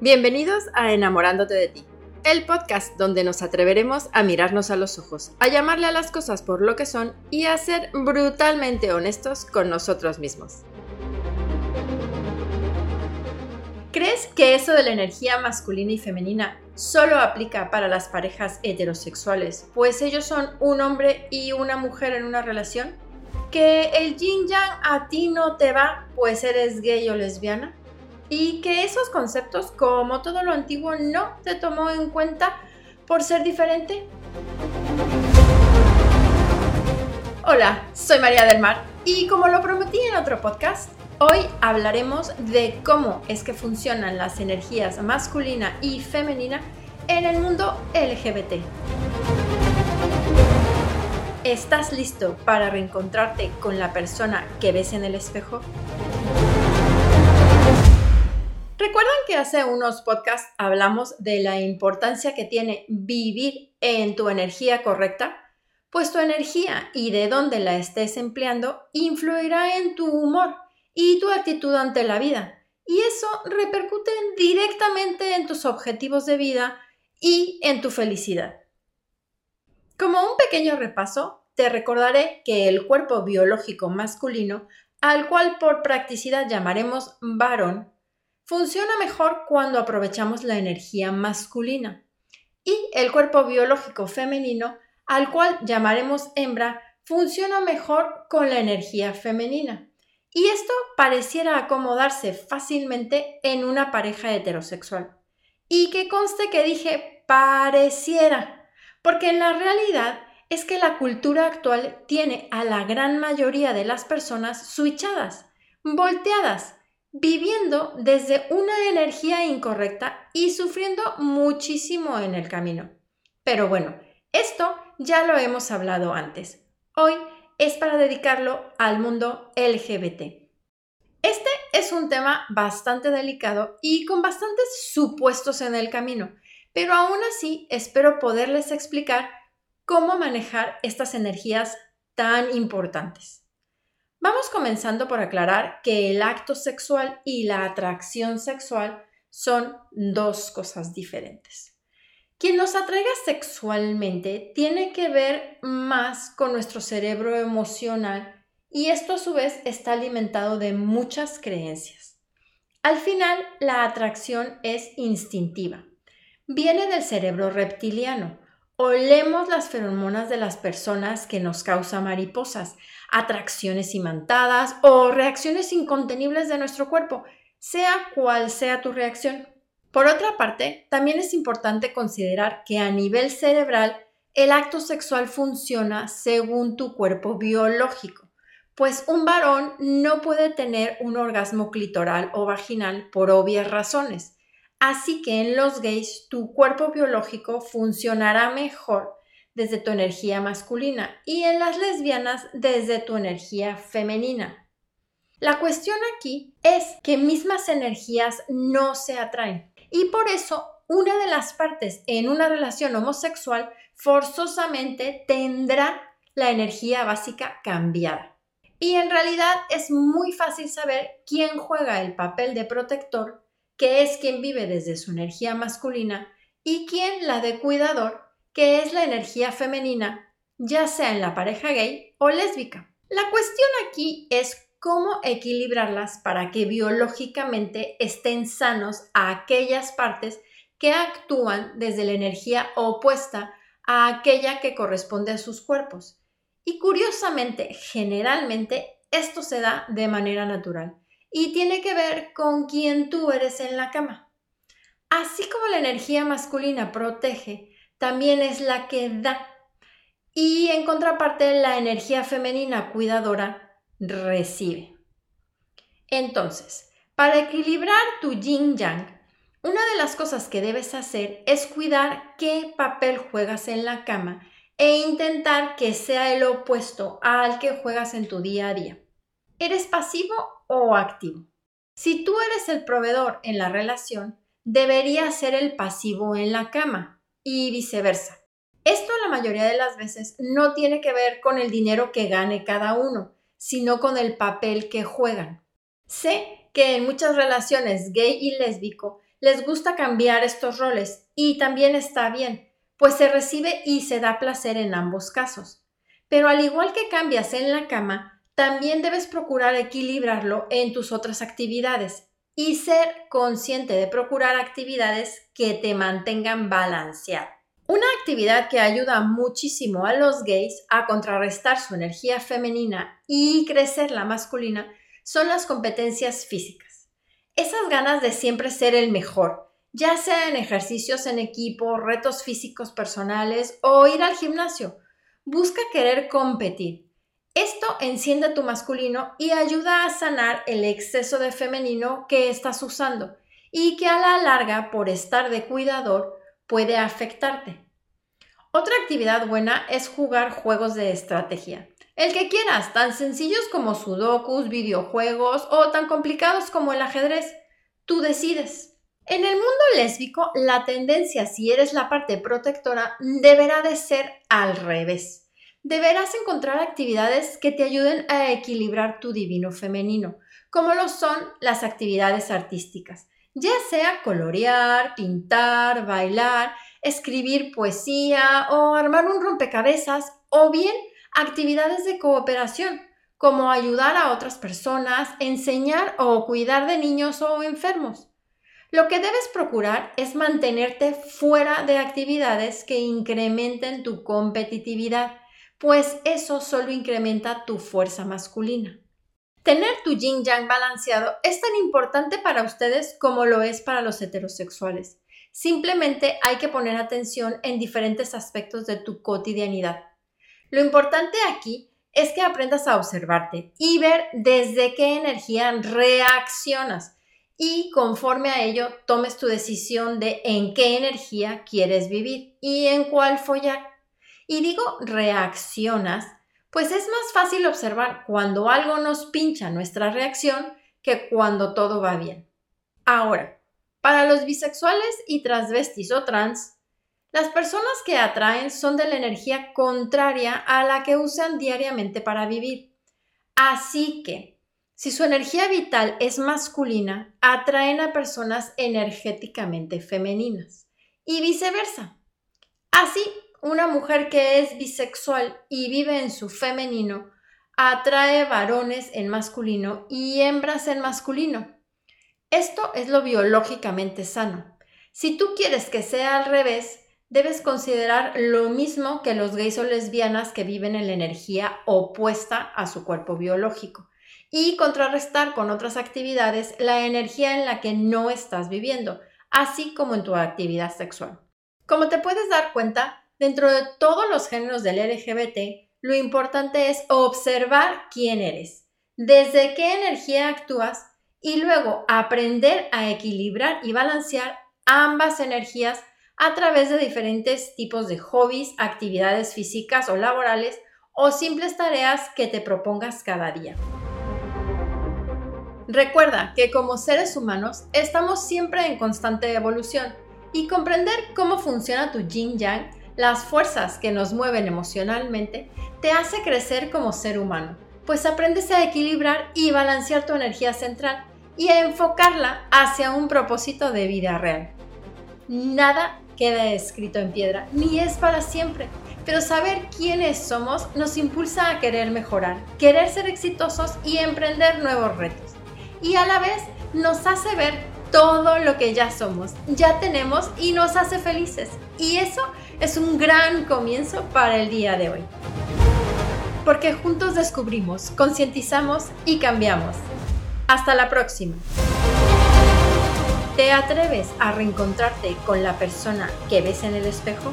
Bienvenidos a Enamorándote de ti, el podcast donde nos atreveremos a mirarnos a los ojos, a llamarle a las cosas por lo que son y a ser brutalmente honestos con nosotros mismos. ¿Crees que eso de la energía masculina y femenina solo aplica para las parejas heterosexuales, pues ellos son un hombre y una mujer en una relación? ¿Que el yin yang a ti no te va, pues eres gay o lesbiana? Y que esos conceptos, como todo lo antiguo, no te tomó en cuenta por ser diferente. Hola, soy María del Mar y como lo prometí en otro podcast, hoy hablaremos de cómo es que funcionan las energías masculina y femenina en el mundo LGBT. ¿Estás listo para reencontrarte con la persona que ves en el espejo? ¿Recuerdan que hace unos podcasts hablamos de la importancia que tiene vivir en tu energía correcta? Pues tu energía y de dónde la estés empleando influirá en tu humor y tu actitud ante la vida. Y eso repercute directamente en tus objetivos de vida y en tu felicidad. Como un pequeño repaso, te recordaré que el cuerpo biológico masculino, al cual por practicidad llamaremos varón, funciona mejor cuando aprovechamos la energía masculina. Y el cuerpo biológico femenino, al cual llamaremos hembra, funciona mejor con la energía femenina. Y esto pareciera acomodarse fácilmente en una pareja heterosexual. Y que conste que dije pareciera, porque en la realidad es que la cultura actual tiene a la gran mayoría de las personas switchadas, volteadas, viviendo desde una energía incorrecta y sufriendo muchísimo en el camino. Pero bueno, esto ya lo hemos hablado antes. Hoy es para dedicarlo al mundo LGBT. Este es un tema bastante delicado y con bastantes supuestos en el camino, pero aún así espero poderles explicar cómo manejar estas energías tan importantes. Vamos comenzando por aclarar que el acto sexual y la atracción sexual son dos cosas diferentes. Quien nos atraiga sexualmente tiene que ver más con nuestro cerebro emocional y esto a su vez está alimentado de muchas creencias. Al final, la atracción es instintiva. Viene del cerebro reptiliano, Olemos las feromonas de las personas que nos causan mariposas, atracciones imantadas o reacciones incontenibles de nuestro cuerpo, sea cual sea tu reacción. Por otra parte, también es importante considerar que a nivel cerebral el acto sexual funciona según tu cuerpo biológico, pues un varón no puede tener un orgasmo clitoral o vaginal por obvias razones. Así que en los gays tu cuerpo biológico funcionará mejor desde tu energía masculina y en las lesbianas desde tu energía femenina. La cuestión aquí es que mismas energías no se atraen y por eso una de las partes en una relación homosexual forzosamente tendrá la energía básica cambiada. Y en realidad es muy fácil saber quién juega el papel de protector que es quien vive desde su energía masculina, y quien la de cuidador, que es la energía femenina, ya sea en la pareja gay o lésbica. La cuestión aquí es cómo equilibrarlas para que biológicamente estén sanos a aquellas partes que actúan desde la energía opuesta a aquella que corresponde a sus cuerpos. Y curiosamente, generalmente, esto se da de manera natural y tiene que ver con quién tú eres en la cama. Así como la energía masculina protege, también es la que da. Y en contraparte, la energía femenina cuidadora recibe. Entonces, para equilibrar tu yin yang, una de las cosas que debes hacer es cuidar qué papel juegas en la cama e intentar que sea el opuesto al que juegas en tu día a día. ¿Eres pasivo o activo? Si tú eres el proveedor en la relación, debería ser el pasivo en la cama y viceversa. Esto la mayoría de las veces no tiene que ver con el dinero que gane cada uno, sino con el papel que juegan. Sé que en muchas relaciones gay y lésbico les gusta cambiar estos roles y también está bien, pues se recibe y se da placer en ambos casos. Pero al igual que cambias en la cama, también debes procurar equilibrarlo en tus otras actividades y ser consciente de procurar actividades que te mantengan balanceado. Una actividad que ayuda muchísimo a los gays a contrarrestar su energía femenina y crecer la masculina son las competencias físicas. Esas ganas de siempre ser el mejor, ya sea en ejercicios en equipo, retos físicos personales o ir al gimnasio. Busca querer competir. Esto enciende tu masculino y ayuda a sanar el exceso de femenino que estás usando y que a la larga, por estar de cuidador, puede afectarte. Otra actividad buena es jugar juegos de estrategia. El que quieras, tan sencillos como sudokus, videojuegos o tan complicados como el ajedrez. Tú decides. En el mundo lésbico, la tendencia, si eres la parte protectora, deberá de ser al revés. Deberás encontrar actividades que te ayuden a equilibrar tu divino femenino, como lo son las actividades artísticas ya sea colorear, pintar, bailar, escribir poesía o armar un rompecabezas o bien actividades de cooperación como ayudar a otras personas, enseñar o cuidar de niños o enfermos. Lo que debes procurar es mantenerte fuera de actividades que incrementen tu competitividad, pues eso solo incrementa tu fuerza masculina. Tener tu yin yang balanceado es tan importante para ustedes como lo es para los heterosexuales. Simplemente hay que poner atención en diferentes aspectos de tu cotidianidad. Lo importante aquí es que aprendas a observarte y ver desde qué energía reaccionas y conforme a ello tomes tu decisión de en qué energía quieres vivir y en cuál follar. Y digo reaccionas pues es más fácil observar cuando algo nos pincha nuestra reacción que cuando todo va bien. Ahora, para los bisexuales y transvestis o trans, las personas que atraen son de la energía contraria a la que usan diariamente para vivir. Así que, si su energía vital es masculina, atraen a personas energéticamente femeninas y viceversa. Así, una mujer que es bisexual y vive en su femenino atrae varones en masculino y hembras en masculino. Esto es lo biológicamente sano. Si tú quieres que sea al revés, debes considerar lo mismo que los gays o lesbianas que viven en la energía opuesta a su cuerpo biológico y contrarrestar con otras actividades la energía en la que no estás viviendo, así como en tu actividad sexual. Como te puedes dar cuenta, Dentro de todos los géneros del LGBT, lo importante es observar quién eres, desde qué energía actúas y luego aprender a equilibrar y balancear ambas energías a través de diferentes tipos de hobbies, actividades físicas o laborales o simples tareas que te propongas cada día. Recuerda que como seres humanos estamos siempre en constante evolución y comprender cómo funciona tu yin yang las fuerzas que nos mueven emocionalmente, te hace crecer como ser humano, pues aprendes a equilibrar y balancear tu energía central y a enfocarla hacia un propósito de vida real. Nada queda escrito en piedra, ni es para siempre, pero saber quiénes somos nos impulsa a querer mejorar, querer ser exitosos y emprender nuevos retos. Y a la vez nos hace ver todo lo que ya somos, ya tenemos y nos hace felices. Y eso es un gran comienzo para el día de hoy. Porque juntos descubrimos, concientizamos y cambiamos. Hasta la próxima. ¿Te atreves a reencontrarte con la persona que ves en el espejo?